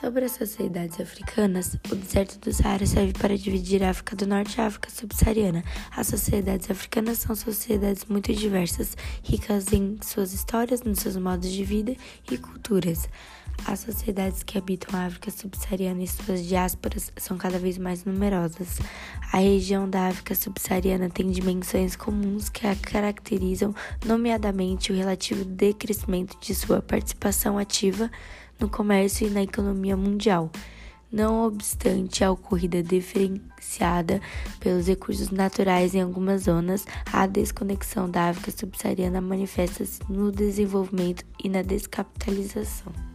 Sobre as sociedades africanas, o deserto do Saara serve para dividir a África do Norte e a África subsaariana. As sociedades africanas são sociedades muito diversas, ricas em suas histórias, nos seus modos de vida e culturas. As sociedades que habitam a África subsaariana e suas diásporas são cada vez mais numerosas. A região da África subsaariana tem dimensões comuns que a caracterizam, nomeadamente o relativo decrescimento de sua participação ativa no comércio e na economia mundial. Não obstante a ocorrida diferenciada pelos recursos naturais em algumas zonas, a desconexão da África subsaariana manifesta-se no desenvolvimento e na descapitalização.